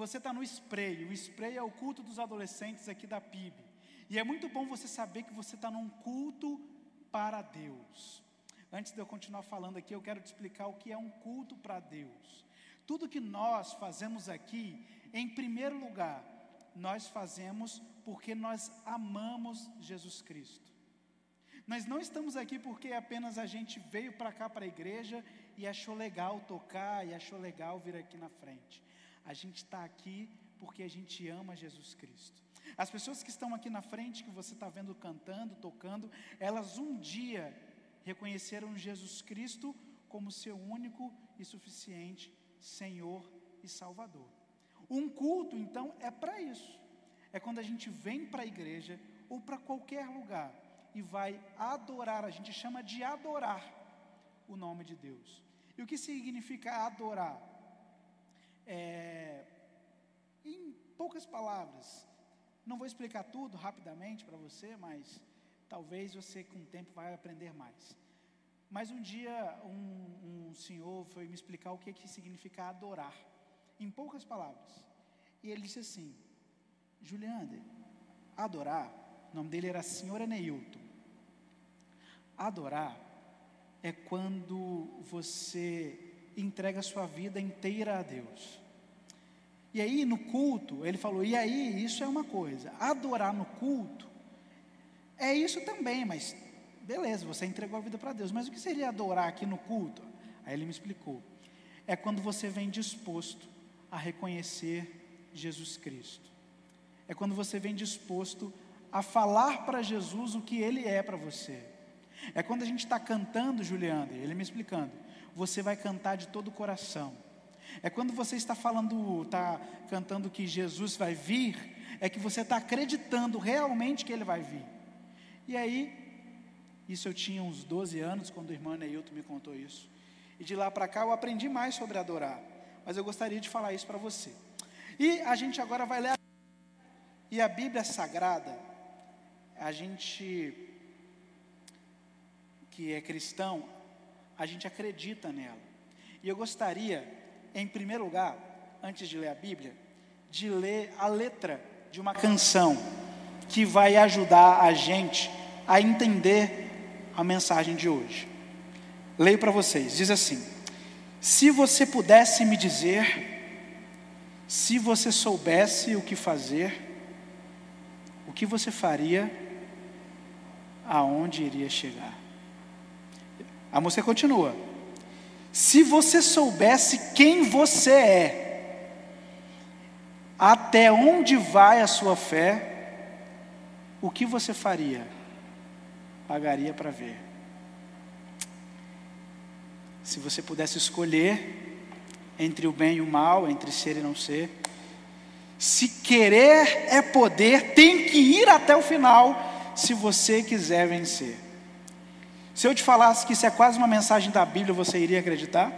Você está no spray, o spray é o culto dos adolescentes aqui da PIB. E é muito bom você saber que você está num culto para Deus. Antes de eu continuar falando aqui, eu quero te explicar o que é um culto para Deus. Tudo que nós fazemos aqui, em primeiro lugar, nós fazemos porque nós amamos Jesus Cristo. Nós não estamos aqui porque apenas a gente veio para cá para a igreja e achou legal tocar e achou legal vir aqui na frente. A gente está aqui porque a gente ama Jesus Cristo. As pessoas que estão aqui na frente, que você está vendo cantando, tocando, elas um dia reconheceram Jesus Cristo como seu único e suficiente Senhor e Salvador. Um culto, então, é para isso. É quando a gente vem para a igreja ou para qualquer lugar e vai adorar, a gente chama de adorar o nome de Deus. E o que significa adorar? É, em poucas palavras, não vou explicar tudo rapidamente para você, mas talvez você com o tempo vai aprender mais. Mas um dia um, um senhor foi me explicar o que, que significa adorar, em poucas palavras. E ele disse assim: Juliane, adorar, o nome dele era Senhor Eneilton. Adorar é quando você entrega a sua vida inteira a Deus. E aí no culto, ele falou: e aí, isso é uma coisa. Adorar no culto é isso também, mas beleza, você entregou a vida para Deus. Mas o que seria adorar aqui no culto? Aí ele me explicou. É quando você vem disposto a reconhecer Jesus Cristo. É quando você vem disposto a falar para Jesus o que Ele é para você. É quando a gente está cantando, Juliana, ele me explicando, você vai cantar de todo o coração é quando você está falando, está cantando que Jesus vai vir, é que você está acreditando realmente que ele vai vir. E aí, isso eu tinha uns 12 anos, quando o irmão Neilton me contou isso. E de lá para cá eu aprendi mais sobre adorar. Mas eu gostaria de falar isso para você. E a gente agora vai ler. A... E a Bíblia Sagrada, a gente que é cristão, a gente acredita nela. E eu gostaria em primeiro lugar, antes de ler a Bíblia, de ler a letra de uma canção que vai ajudar a gente a entender a mensagem de hoje. Leio para vocês, diz assim: Se você pudesse me dizer, se você soubesse o que fazer, o que você faria, aonde iria chegar? A música continua. Se você soubesse quem você é, até onde vai a sua fé, o que você faria? Pagaria para ver. Se você pudesse escolher entre o bem e o mal, entre ser e não ser, se querer é poder, tem que ir até o final, se você quiser vencer. Se eu te falasse que isso é quase uma mensagem da Bíblia, você iria acreditar?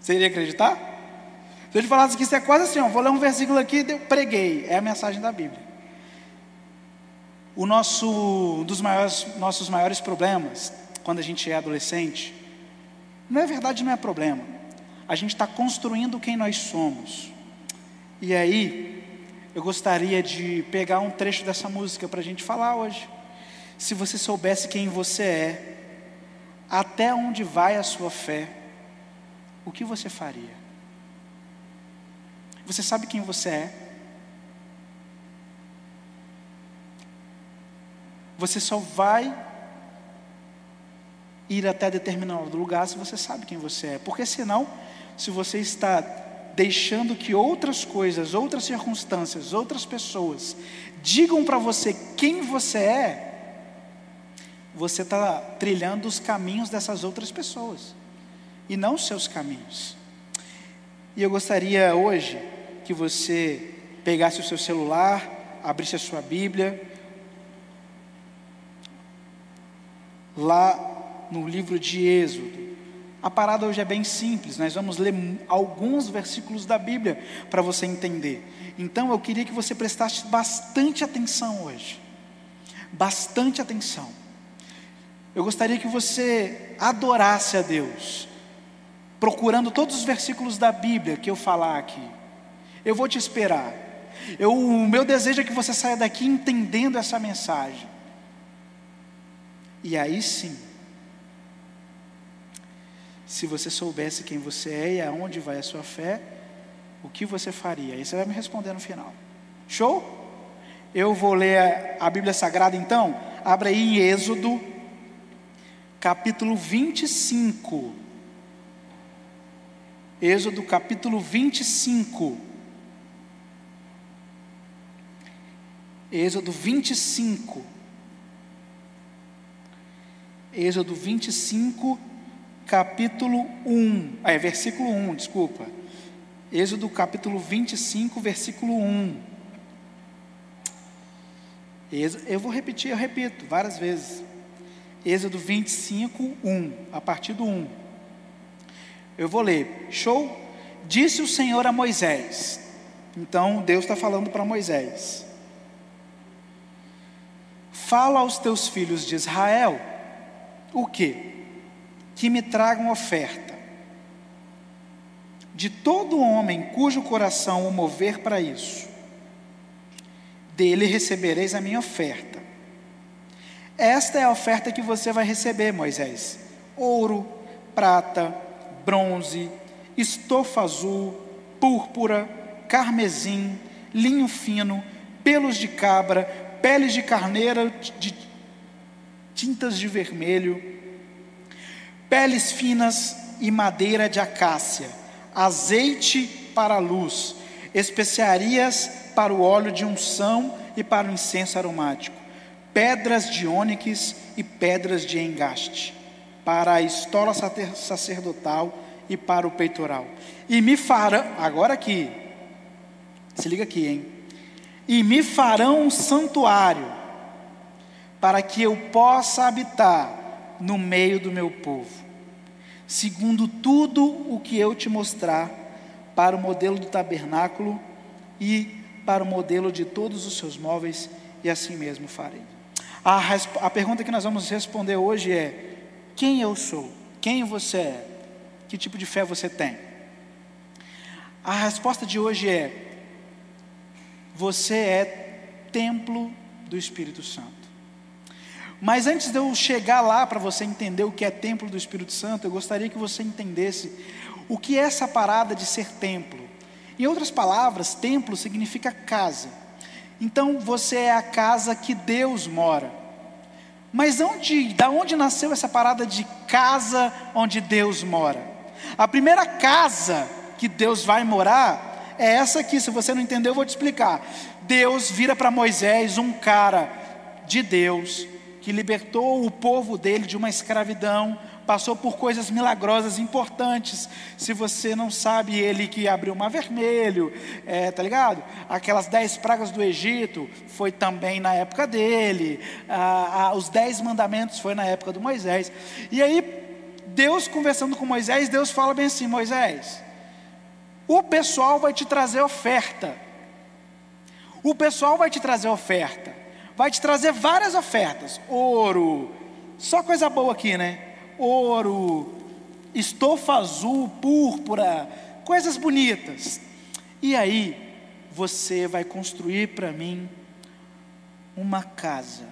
Você iria acreditar? Se eu te falasse que isso é quase assim, ó, vou ler um versículo aqui, eu preguei, é a mensagem da Bíblia. O nosso, um dos maiores, nossos maiores problemas, quando a gente é adolescente, não é verdade, não é problema. A gente está construindo quem nós somos. E aí, eu gostaria de pegar um trecho dessa música para a gente falar hoje. Se você soubesse quem você é, até onde vai a sua fé, o que você faria? Você sabe quem você é? Você só vai ir até determinado lugar se você sabe quem você é. Porque senão, se você está deixando que outras coisas, outras circunstâncias, outras pessoas digam para você quem você é, você está trilhando os caminhos dessas outras pessoas e não os seus caminhos. E eu gostaria hoje que você pegasse o seu celular, abrisse a sua Bíblia, lá no livro de Êxodo. A parada hoje é bem simples, nós vamos ler alguns versículos da Bíblia para você entender. Então eu queria que você prestasse bastante atenção hoje. Bastante atenção. Eu gostaria que você adorasse a Deus. procurando todos os versículos da Bíblia que eu falar aqui. Eu vou te esperar. Eu, o meu desejo é que você saia daqui entendendo essa mensagem. E aí sim, se você soubesse quem você é e aonde vai a sua fé, o que você faria? Aí você vai me responder no final. Show? Eu vou ler a Bíblia Sagrada então. Abra aí em Êxodo, capítulo 25. Êxodo, capítulo 25. Êxodo 25. Êxodo 25, capítulo 1. É, versículo 1, desculpa. Êxodo capítulo 25, versículo 1. Eu vou repetir, eu repito várias vezes. Êxodo 25, 1, a partir do 1. Eu vou ler. Show? Disse o Senhor a Moisés. Então Deus está falando para Moisés. Fala aos teus filhos de Israel o que? Que me tragam oferta de todo homem cujo coração o mover para isso, dele recebereis a minha oferta. Esta é a oferta que você vai receber, Moisés: ouro, prata, bronze, estofa azul, púrpura, carmesim, linho fino, pelos de cabra, peles de carneira, de tintas de vermelho, peles finas e madeira de acácia azeite para a luz, especiarias para o óleo de unção e para o incenso aromático, pedras de ônix e pedras de engaste, para a estola sacerdotal e para o peitoral. E me farão, agora aqui, se liga aqui, hein? E me farão um santuário, para que eu possa habitar no meio do meu povo segundo tudo o que eu te mostrar, para o modelo do tabernáculo e para o modelo de todos os seus móveis, e assim mesmo farei. A, a pergunta que nós vamos responder hoje é: quem eu sou? Quem você é? Que tipo de fé você tem? A resposta de hoje é: você é templo do Espírito Santo. Mas antes de eu chegar lá para você entender o que é templo do Espírito Santo, eu gostaria que você entendesse o que é essa parada de ser templo. Em outras palavras, templo significa casa. Então você é a casa que Deus mora. Mas onde, da onde nasceu essa parada de casa onde Deus mora? A primeira casa que Deus vai morar é essa aqui. Se você não entendeu, eu vou te explicar. Deus vira para Moisés um cara de Deus, que libertou o povo dele de uma escravidão, passou por coisas milagrosas importantes. Se você não sabe, ele que abriu o mar vermelho, é, tá ligado? Aquelas dez pragas do Egito foi também na época dele. Ah, ah, os dez mandamentos foi na época do Moisés. E aí, Deus conversando com Moisés, Deus fala bem assim: Moisés, o pessoal vai te trazer oferta. O pessoal vai te trazer oferta vai te trazer várias ofertas: ouro, só coisa boa aqui, né? Ouro, estofa azul, púrpura, coisas bonitas. E aí, você vai construir para mim uma casa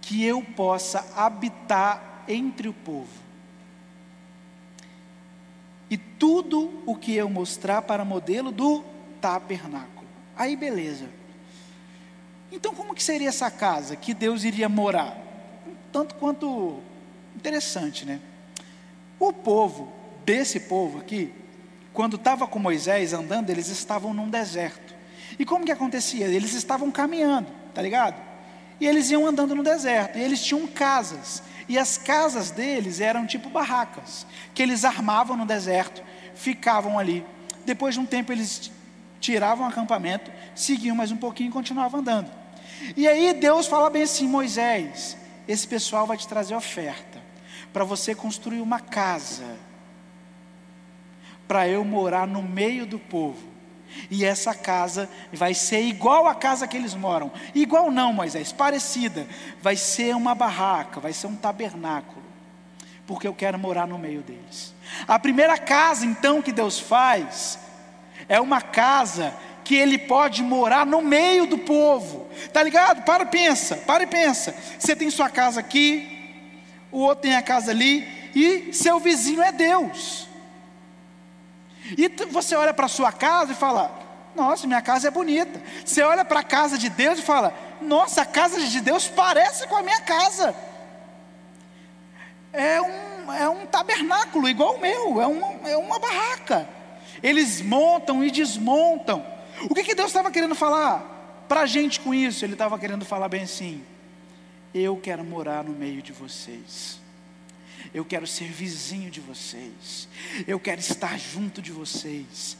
que eu possa habitar entre o povo. E tudo o que eu mostrar para modelo do tabernáculo. Aí beleza. Então, como que seria essa casa que Deus iria morar? Tanto quanto interessante, né? O povo, desse povo aqui, quando estava com Moisés andando, eles estavam num deserto. E como que acontecia? Eles estavam caminhando, tá ligado? E eles iam andando no deserto, e eles tinham casas. E as casas deles eram tipo barracas, que eles armavam no deserto, ficavam ali. Depois de um tempo eles tiravam o acampamento, seguiam mais um pouquinho e continuavam andando. E aí Deus fala bem assim: Moisés, esse pessoal vai te trazer oferta para você construir uma casa, para eu morar no meio do povo. E essa casa vai ser igual à casa que eles moram. Igual não, Moisés, parecida. Vai ser uma barraca, vai ser um tabernáculo. porque eu quero morar no meio deles. A primeira casa, então, que Deus faz, é uma casa que Ele pode morar no meio do povo, tá ligado? Para e pensa, para e pensa. Você tem sua casa aqui, o outro tem a casa ali, e seu vizinho é Deus. E você olha para sua casa e fala: Nossa, minha casa é bonita. Você olha para a casa de Deus e fala: Nossa, a casa de Deus parece com a minha casa. É um, é um tabernáculo igual o meu, é uma, é uma barraca. Eles montam e desmontam. O que, que Deus estava querendo falar para a gente com isso? Ele estava querendo falar bem assim: Eu quero morar no meio de vocês. Eu quero ser vizinho de vocês. Eu quero estar junto de vocês.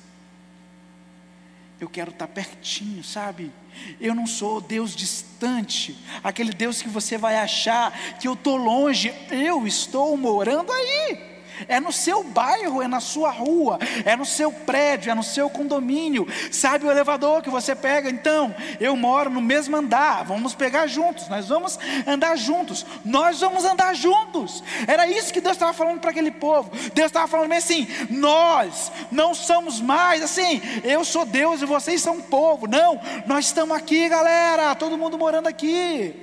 Eu quero estar pertinho, sabe? Eu não sou Deus distante, aquele Deus que você vai achar que eu estou longe, eu estou morando aí é no seu bairro, é na sua rua, é no seu prédio, é no seu condomínio. Sabe o elevador que você pega? Então, eu moro no mesmo andar, vamos pegar juntos, nós vamos andar juntos, nós vamos andar juntos. Era isso que Deus estava falando para aquele povo. Deus estava falando assim: nós não somos mais assim, eu sou Deus e vocês são povo. Não, nós estamos aqui, galera, todo mundo morando aqui.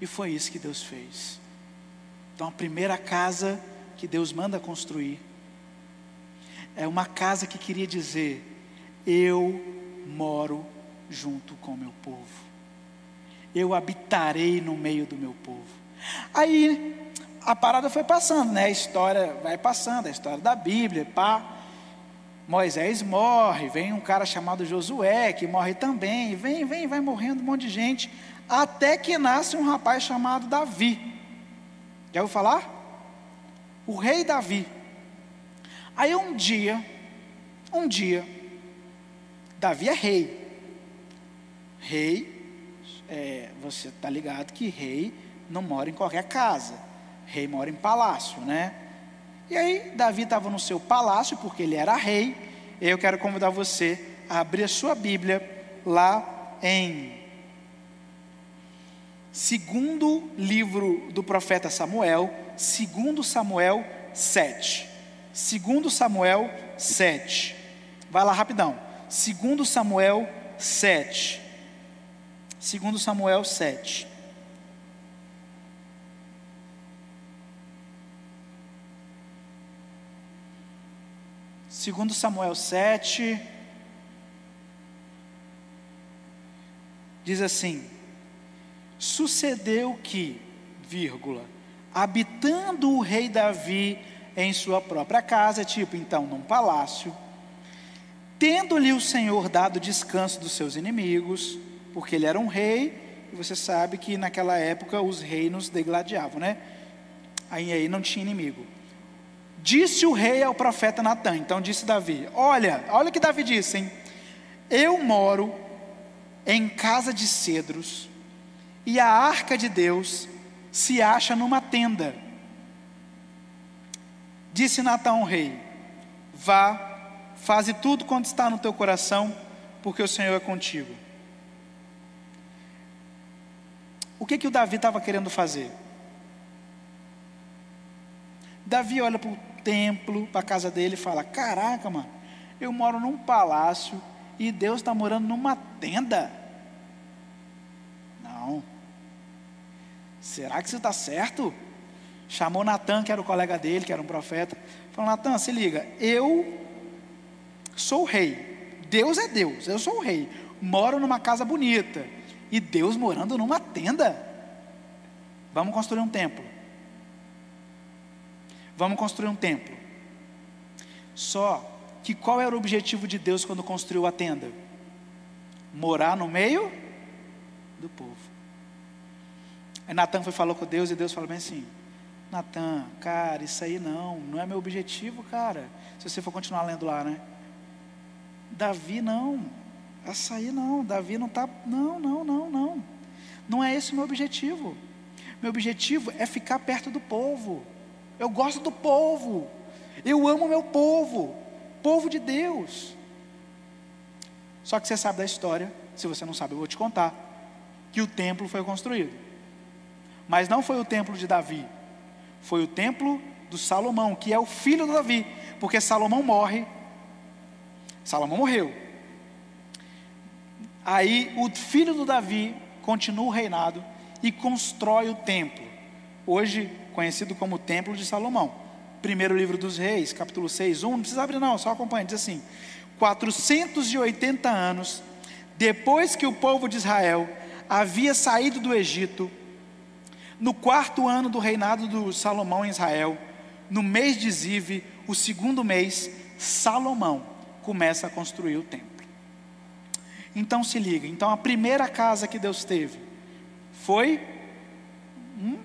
E foi isso que Deus fez. Então, a primeira casa que Deus manda construir é uma casa que queria dizer: eu moro junto com o meu povo, eu habitarei no meio do meu povo. Aí a parada foi passando, né? A história vai passando, a história da Bíblia, pá. Moisés morre, vem um cara chamado Josué, que morre também, vem, vem, vai morrendo um monte de gente, até que nasce um rapaz chamado Davi. Já ouviu falar? O rei Davi. Aí um dia, um dia, Davi é rei. Rei, é, você está ligado que rei não mora em qualquer casa. Rei mora em palácio, né? E aí, Davi estava no seu palácio, porque ele era rei. E eu quero convidar você a abrir a sua Bíblia lá em Segundo livro do profeta Samuel, segundo Samuel 7. Segundo Samuel 7. Vai lá rapidão. Segundo Samuel 7. Segundo Samuel 7. Segundo Samuel 7 diz assim: Sucedeu que, vírgula, habitando o rei Davi em sua própria casa, tipo então num palácio, tendo-lhe o Senhor dado descanso dos seus inimigos, porque ele era um rei, e você sabe que naquela época os reinos degladiavam, né? Aí, aí não tinha inimigo. Disse o rei ao profeta Natan, então disse Davi: Olha, olha o que Davi disse, hein? Eu moro em casa de cedros, e a arca de Deus se acha numa tenda. Disse Natão ao rei: Vá, faze tudo quanto está no teu coração, porque o Senhor é contigo. O que que o Davi estava querendo fazer? Davi olha para o templo, para a casa dele e fala: Caraca, mano, eu moro num palácio e Deus está morando numa tenda. Não. Será que você está certo? Chamou Natan, que era o colega dele, que era um profeta. Falou: Natan, se liga, eu sou o rei. Deus é Deus, eu sou o rei. Moro numa casa bonita. E Deus morando numa tenda. Vamos construir um templo. Vamos construir um templo. Só que qual era o objetivo de Deus quando construiu a tenda? Morar no meio do povo. Aí Natan foi falou com Deus e Deus falou bem assim: Natan, cara, isso aí não, não é meu objetivo, cara. Se você for continuar lendo lá, né? Davi não, essa aí não, Davi não está, não, não, não, não. Não é esse o meu objetivo. Meu objetivo é ficar perto do povo. Eu gosto do povo. Eu amo meu povo, povo de Deus. Só que você sabe da história, se você não sabe, eu vou te contar, que o templo foi construído. Mas não foi o templo de Davi, foi o templo do Salomão, que é o filho de Davi, porque Salomão morre. Salomão morreu. Aí o filho do Davi continua o reinado e constrói o templo, hoje conhecido como Templo de Salomão. Primeiro livro dos Reis, capítulo 6, 1, não precisa abrir não, só acompanha, diz assim: 480 anos depois que o povo de Israel havia saído do Egito, no quarto ano do reinado do Salomão em Israel, no mês de Zive, o segundo mês, Salomão começa a construir o templo. Então se liga, então a primeira casa que Deus teve foi um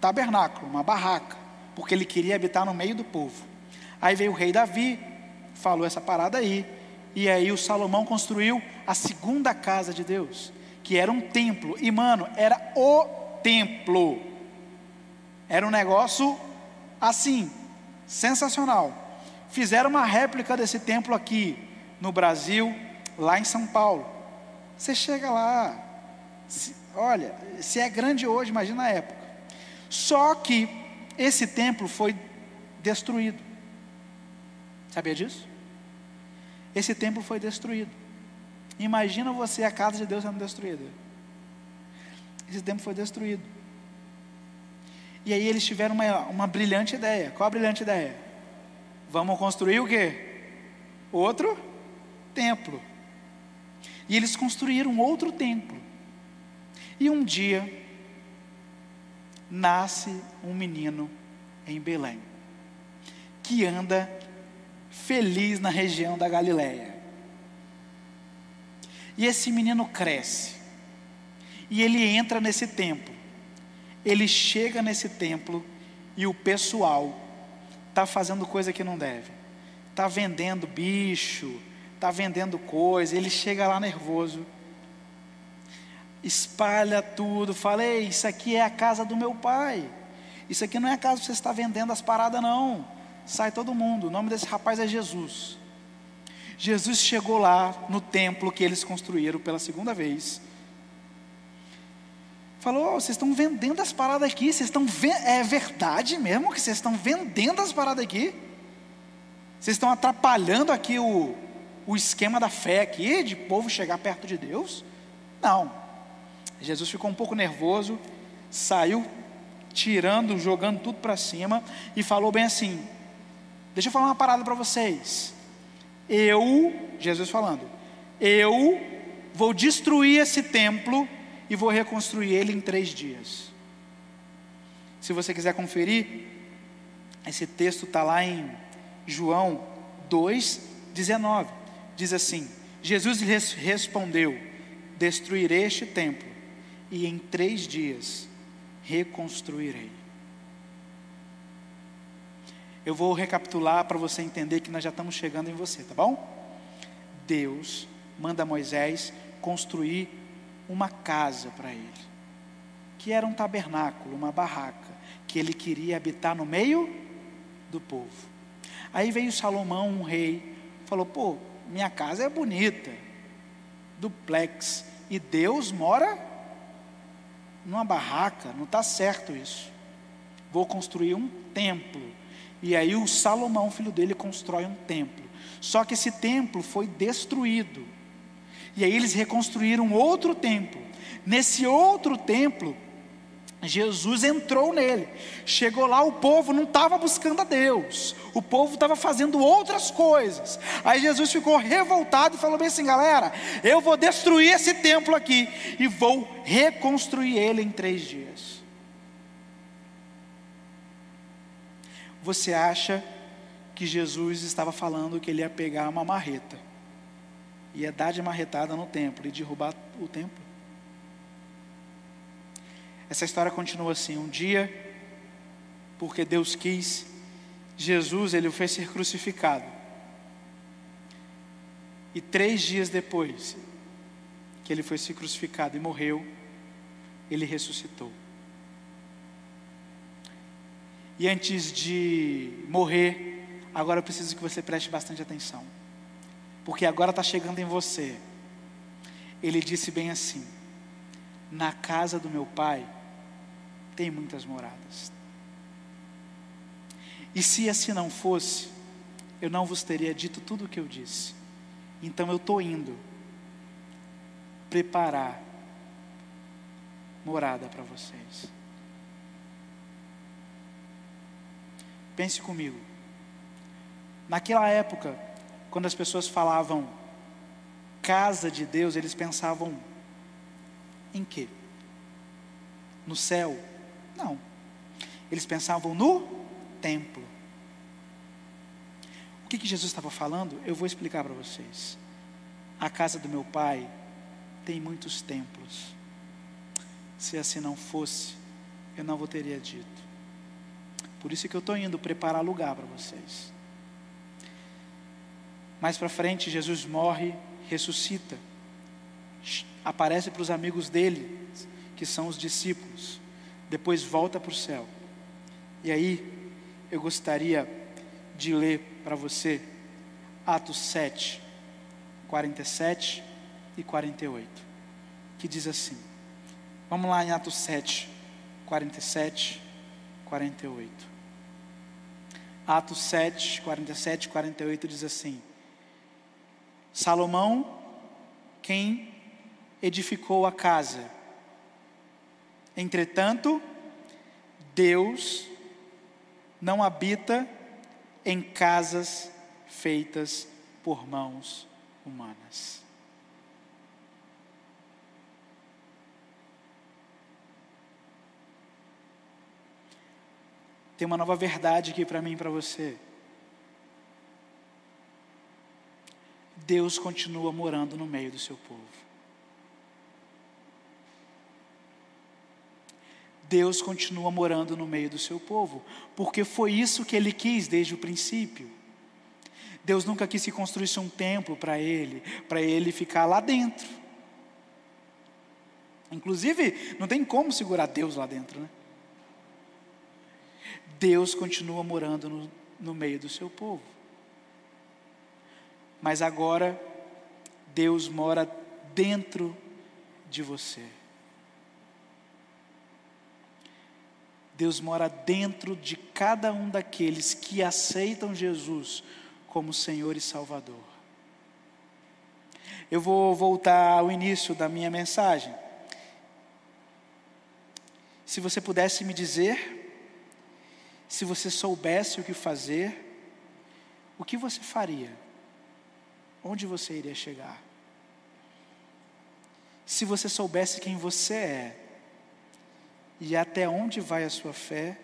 tabernáculo, uma barraca, porque ele queria habitar no meio do povo. Aí veio o rei Davi, falou essa parada aí, e aí o Salomão construiu a segunda casa de Deus, que era um templo. E mano, era o templo. Era um negócio assim, sensacional. Fizeram uma réplica desse templo aqui no Brasil, lá em São Paulo. Você chega lá, se, olha, se é grande hoje, imagina a época. Só que esse templo foi destruído. Sabia disso? Esse templo foi destruído. Imagina você a casa de Deus sendo destruída. Esse templo foi destruído. E aí eles tiveram uma, uma brilhante ideia. Qual a brilhante ideia? Vamos construir o quê? Outro templo. E eles construíram outro templo. E um dia nasce um menino em Belém, que anda feliz na região da Galileia. E esse menino cresce. E ele entra nesse templo. Ele chega nesse templo e o pessoal está fazendo coisa que não deve. Está vendendo bicho, está vendendo coisa, ele chega lá nervoso, espalha tudo, fala, Ei, isso aqui é a casa do meu pai, isso aqui não é a casa que você está vendendo as paradas não, sai todo mundo, o nome desse rapaz é Jesus, Jesus chegou lá no templo que eles construíram pela segunda vez, falou, oh, vocês estão vendendo as paradas aqui, vocês estão, é verdade mesmo que vocês estão vendendo as paradas aqui? Vocês estão atrapalhando aqui o, o esquema da fé aqui, de povo chegar perto de Deus? Não. Jesus ficou um pouco nervoso, saiu tirando, jogando tudo para cima e falou bem assim: Deixa eu falar uma parada para vocês. Eu, Jesus falando, eu vou destruir esse templo e vou reconstruir ele em três dias. Se você quiser conferir, esse texto está lá em João 2, 19 diz assim: Jesus lhes respondeu: Destruirei este templo, e em três dias reconstruirei. Eu vou recapitular para você entender que nós já estamos chegando em você, tá bom? Deus manda Moisés construir uma casa para ele, que era um tabernáculo, uma barraca, que ele queria habitar no meio do povo. Aí veio Salomão, um rei, falou: pô, minha casa é bonita, duplex, e Deus mora numa barraca, não está certo isso. Vou construir um templo. E aí o Salomão, filho dele, constrói um templo. Só que esse templo foi destruído. E aí eles reconstruíram outro templo. Nesse outro templo, Jesus entrou nele. Chegou lá, o povo não estava buscando a Deus, o povo estava fazendo outras coisas. Aí Jesus ficou revoltado e falou bem assim: galera, eu vou destruir esse templo aqui e vou reconstruir ele em três dias. Você acha que Jesus estava falando que ele ia pegar uma marreta, ia dar de marretada no templo e derrubar o templo? Essa história continua assim: um dia, porque Deus quis, Jesus ele fez ser crucificado. E três dias depois que ele foi ser crucificado e morreu, ele ressuscitou. E antes de morrer, agora eu preciso que você preste bastante atenção, porque agora está chegando em você. Ele disse bem assim: Na casa do meu pai tem muitas moradas. E se assim não fosse, eu não vos teria dito tudo o que eu disse. Então eu estou indo preparar morada para vocês. Pense comigo. Naquela época, quando as pessoas falavam casa de Deus, eles pensavam em quê? No céu? Não. Eles pensavam no templo. O que, que Jesus estava falando? Eu vou explicar para vocês. A casa do meu pai tem muitos templos. Se assim não fosse, eu não vou teria dito. Por isso que eu estou indo preparar lugar para vocês. Mais para frente, Jesus morre, ressuscita, aparece para os amigos dele, que são os discípulos, depois volta para o céu. E aí, eu gostaria de ler para você Atos 7, 47 e 48, que diz assim: Vamos lá em Atos 7, 47, 48. Atos 7, 47 e 48 diz assim: Salomão, quem edificou a casa. Entretanto, Deus não habita em casas feitas por mãos humanas. Tem uma nova verdade aqui para mim e para você. Deus continua morando no meio do seu povo. Deus continua morando no meio do seu povo, porque foi isso que ele quis desde o princípio. Deus nunca quis que construísse um templo para ele, para ele ficar lá dentro. Inclusive, não tem como segurar Deus lá dentro, né? Deus continua morando no, no meio do seu povo. Mas agora, Deus mora dentro de você. Deus mora dentro de cada um daqueles que aceitam Jesus como Senhor e Salvador. Eu vou voltar ao início da minha mensagem. Se você pudesse me dizer, se você soubesse o que fazer, o que você faria? Onde você iria chegar? Se você soubesse quem você é e até onde vai a sua fé,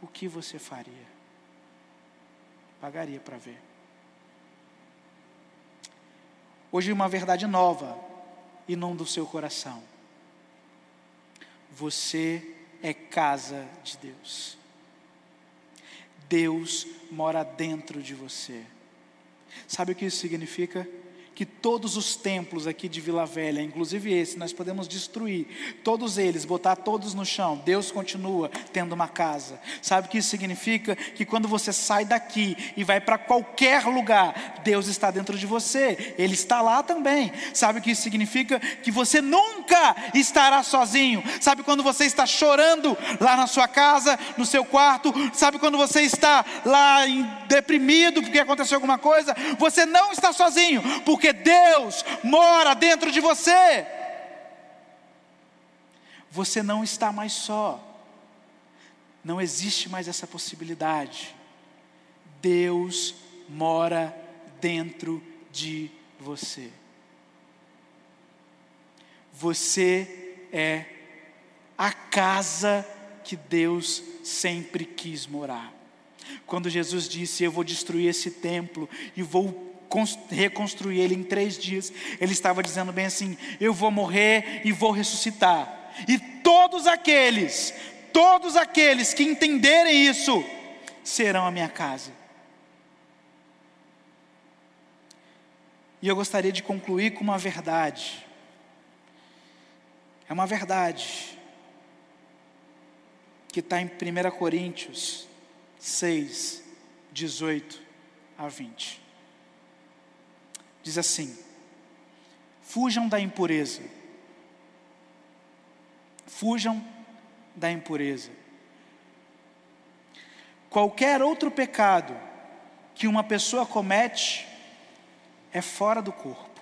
o que você faria? Pagaria para ver. Hoje, uma verdade nova inunda o seu coração. Você é casa de Deus. Deus mora dentro de você. Sabe o que isso significa? Que todos os templos aqui de Vila Velha, inclusive esse, nós podemos destruir, todos eles, botar todos no chão. Deus continua tendo uma casa. Sabe o que isso significa? Que quando você sai daqui e vai para qualquer lugar, Deus está dentro de você, Ele está lá também. Sabe o que isso significa? Que você nunca estará sozinho. Sabe quando você está chorando lá na sua casa, no seu quarto? Sabe quando você está lá deprimido porque aconteceu alguma coisa? Você não está sozinho, porque Deus mora dentro de você. Você não está mais só. Não existe mais essa possibilidade. Deus mora dentro de você. Você é a casa que Deus sempre quis morar. Quando Jesus disse: Eu vou destruir esse templo e vou reconstruir ele em três dias, ele estava dizendo bem assim: Eu vou morrer e vou ressuscitar. E todos aqueles, todos aqueles que entenderem isso, serão a minha casa. E eu gostaria de concluir com uma verdade. É uma verdade que está em 1 Coríntios 6, 18 a 20. Diz assim: Fujam da impureza, fujam da impureza. Qualquer outro pecado que uma pessoa comete é fora do corpo.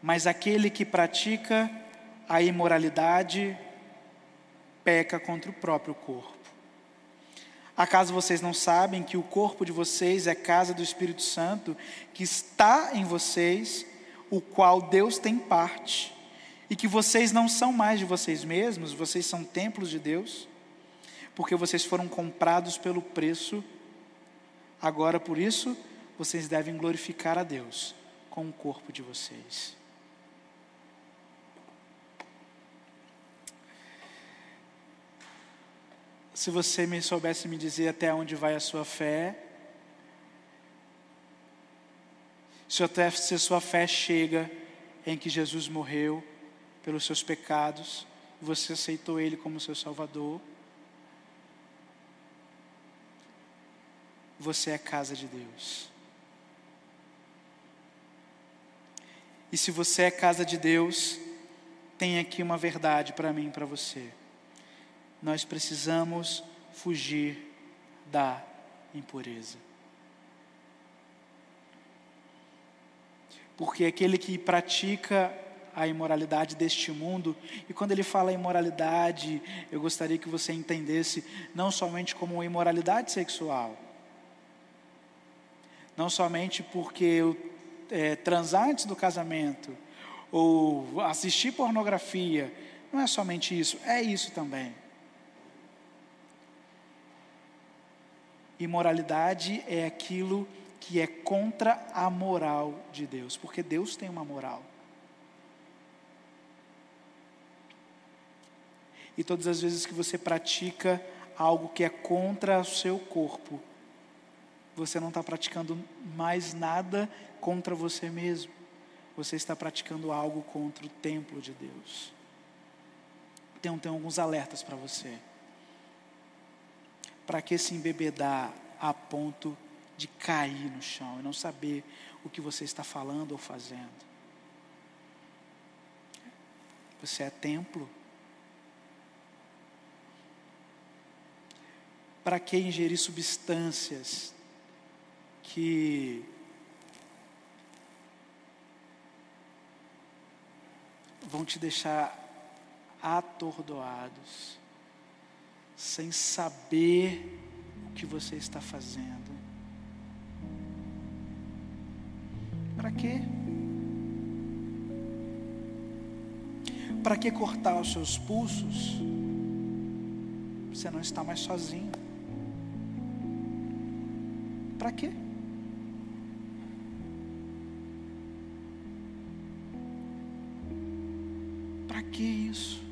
Mas aquele que pratica a imoralidade peca contra o próprio corpo. Acaso vocês não sabem que o corpo de vocês é casa do Espírito Santo, que está em vocês, o qual Deus tem parte, e que vocês não são mais de vocês mesmos, vocês são templos de Deus, porque vocês foram comprados pelo preço. Agora, por isso, vocês devem glorificar a Deus com o corpo de vocês. Se você me soubesse me dizer até onde vai a sua fé, se até sua fé chega em que Jesus morreu pelos seus pecados, e você aceitou Ele como seu Salvador, você é casa de Deus. E se você é casa de Deus, tem aqui uma verdade para mim e para você nós precisamos fugir da impureza. Porque aquele que pratica a imoralidade deste mundo, e quando ele fala imoralidade, eu gostaria que você entendesse não somente como imoralidade sexual, não somente porque é, transar antes do casamento, ou assistir pornografia, não é somente isso, é isso também. Imoralidade é aquilo que é contra a moral de Deus, porque Deus tem uma moral. E todas as vezes que você pratica algo que é contra o seu corpo, você não está praticando mais nada contra você mesmo. Você está praticando algo contra o templo de Deus. Então, tem alguns alertas para você. Para que se embebedar a ponto de cair no chão e não saber o que você está falando ou fazendo? Você é templo. Para que ingerir substâncias que vão te deixar atordoados? Sem saber o que você está fazendo. Para quê? Para que cortar os seus pulsos? Você não está mais sozinho. Para quê? Para que isso?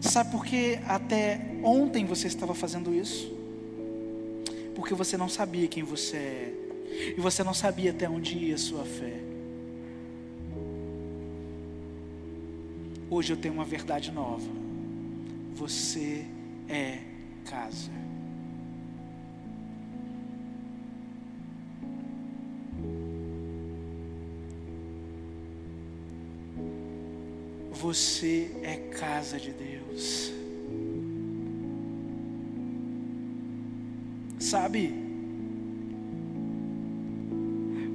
Sabe por que até ontem você estava fazendo isso? Porque você não sabia quem você é. E você não sabia até onde ia a sua fé. Hoje eu tenho uma verdade nova. Você é casa. Você é casa de Deus. Sabe?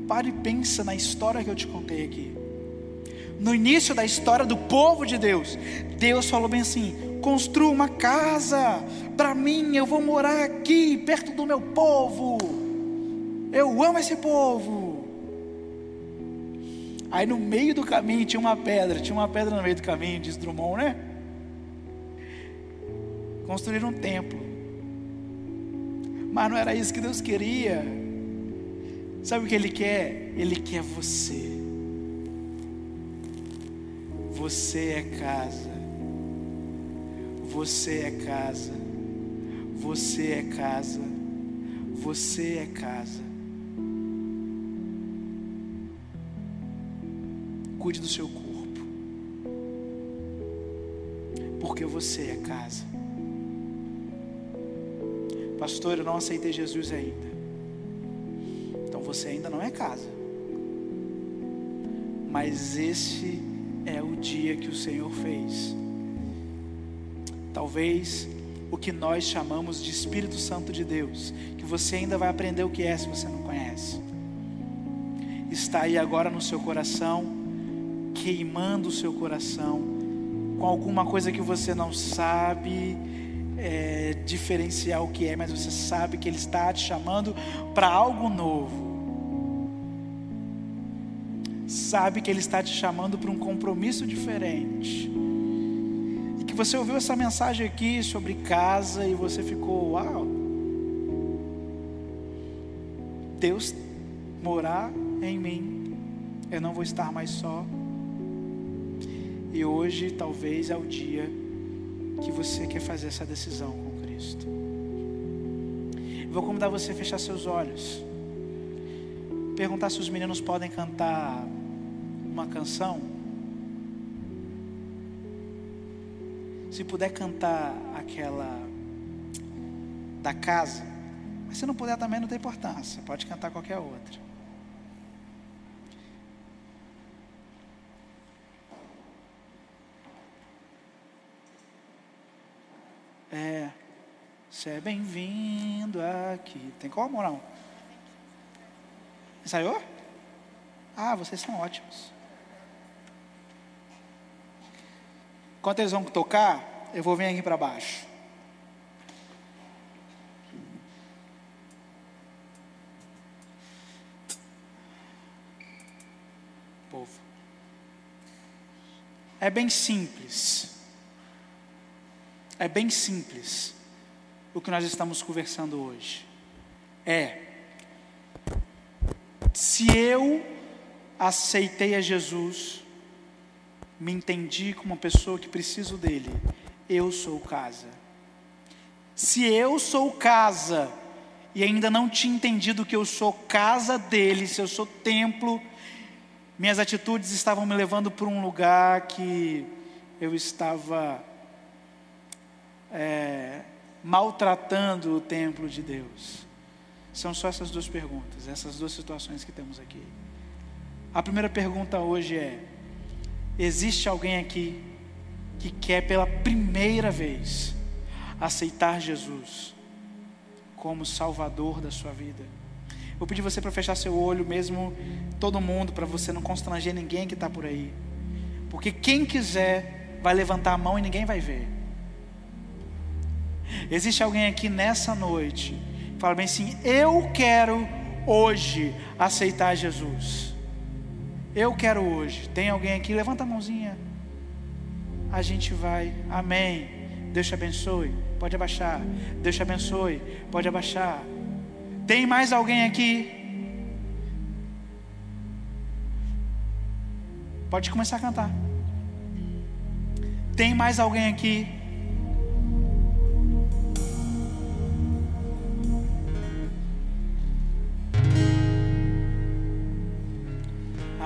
Pare e pensa na história que eu te contei aqui. No início da história do povo de Deus, Deus falou bem assim: construa uma casa para mim, eu vou morar aqui, perto do meu povo. Eu amo esse povo. Aí no meio do caminho tinha uma pedra, tinha uma pedra no meio do caminho, diz Drummond, né? Construíram um templo. Mas não era isso que Deus queria. Sabe o que Ele quer? Ele quer você. Você é casa. Você é casa. Você é casa. Você é casa. Cuide do seu corpo. Porque você é casa. Pastor, eu não aceitei Jesus ainda. Então você ainda não é casa. Mas esse é o dia que o Senhor fez. Talvez o que nós chamamos de Espírito Santo de Deus, que você ainda vai aprender o que é se você não conhece, está aí agora no seu coração, queimando o seu coração, com alguma coisa que você não sabe é, diferenciar o que é, mas você sabe que Ele está te chamando para algo novo sabe que Ele está te chamando para um compromisso diferente. E que você ouviu essa mensagem aqui sobre casa e você ficou, uau! Deus morar em mim, eu não vou estar mais só. E hoje talvez é o dia que você quer fazer essa decisão com Cristo. Vou convidar você a fechar seus olhos. Perguntar se os meninos podem cantar uma canção, se puder cantar aquela da casa, mas se não puder também não tem importância, pode cantar qualquer outra. É, você é bem-vindo aqui. Tem como ou não? Ensaiou? Ah, vocês são ótimos. Enquanto eles vão tocar, eu vou vir aqui para baixo. Povo. É bem simples. É bem simples o que nós estamos conversando hoje. É se eu aceitei a Jesus, me entendi como uma pessoa que preciso dele. Eu sou casa. Se eu sou casa e ainda não tinha entendido que eu sou casa dele, se eu sou templo, minhas atitudes estavam me levando para um lugar que eu estava é, maltratando o templo de Deus. São só essas duas perguntas, essas duas situações que temos aqui. A primeira pergunta hoje é: existe alguém aqui que quer pela primeira vez aceitar Jesus como Salvador da sua vida? Vou pedir você para fechar seu olho, mesmo todo mundo, para você não constranger ninguém que está por aí. Porque quem quiser vai levantar a mão e ninguém vai ver. Existe alguém aqui nessa noite, fala bem assim: eu quero hoje aceitar Jesus. Eu quero hoje. Tem alguém aqui? Levanta a mãozinha. A gente vai. Amém. Deus te abençoe. Pode abaixar. Deus te abençoe. Pode abaixar. Tem mais alguém aqui? Pode começar a cantar. Tem mais alguém aqui?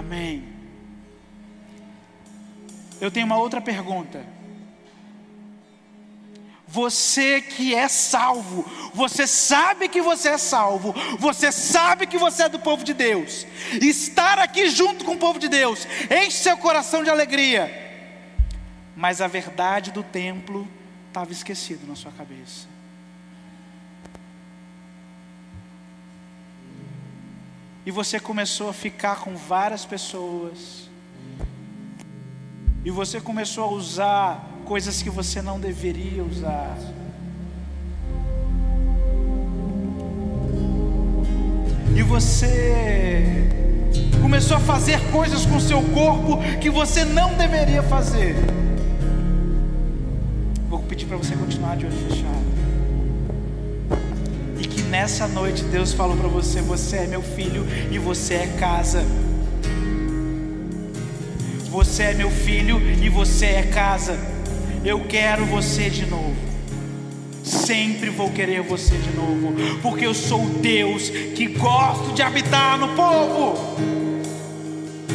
Amém. Eu tenho uma outra pergunta. Você que é salvo, você sabe que você é salvo, você sabe que você é do povo de Deus, estar aqui junto com o povo de Deus enche seu coração de alegria, mas a verdade do templo estava esquecida na sua cabeça. E você começou a ficar com várias pessoas, e você começou a usar coisas que você não deveria usar. E você começou a fazer coisas com seu corpo que você não deveria fazer. Vou pedir para você continuar de olho fechado nessa noite Deus falou para você: você é meu filho e você é casa. Você é meu filho e você é casa. Eu quero você de novo. Sempre vou querer você de novo, porque eu sou Deus que gosto de habitar no povo.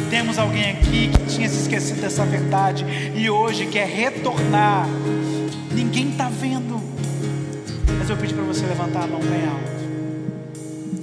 Temos alguém aqui que tinha se esquecido dessa verdade e hoje quer retornar. Ninguém está vendo, mas eu pedi para você levantar a mão bem alto.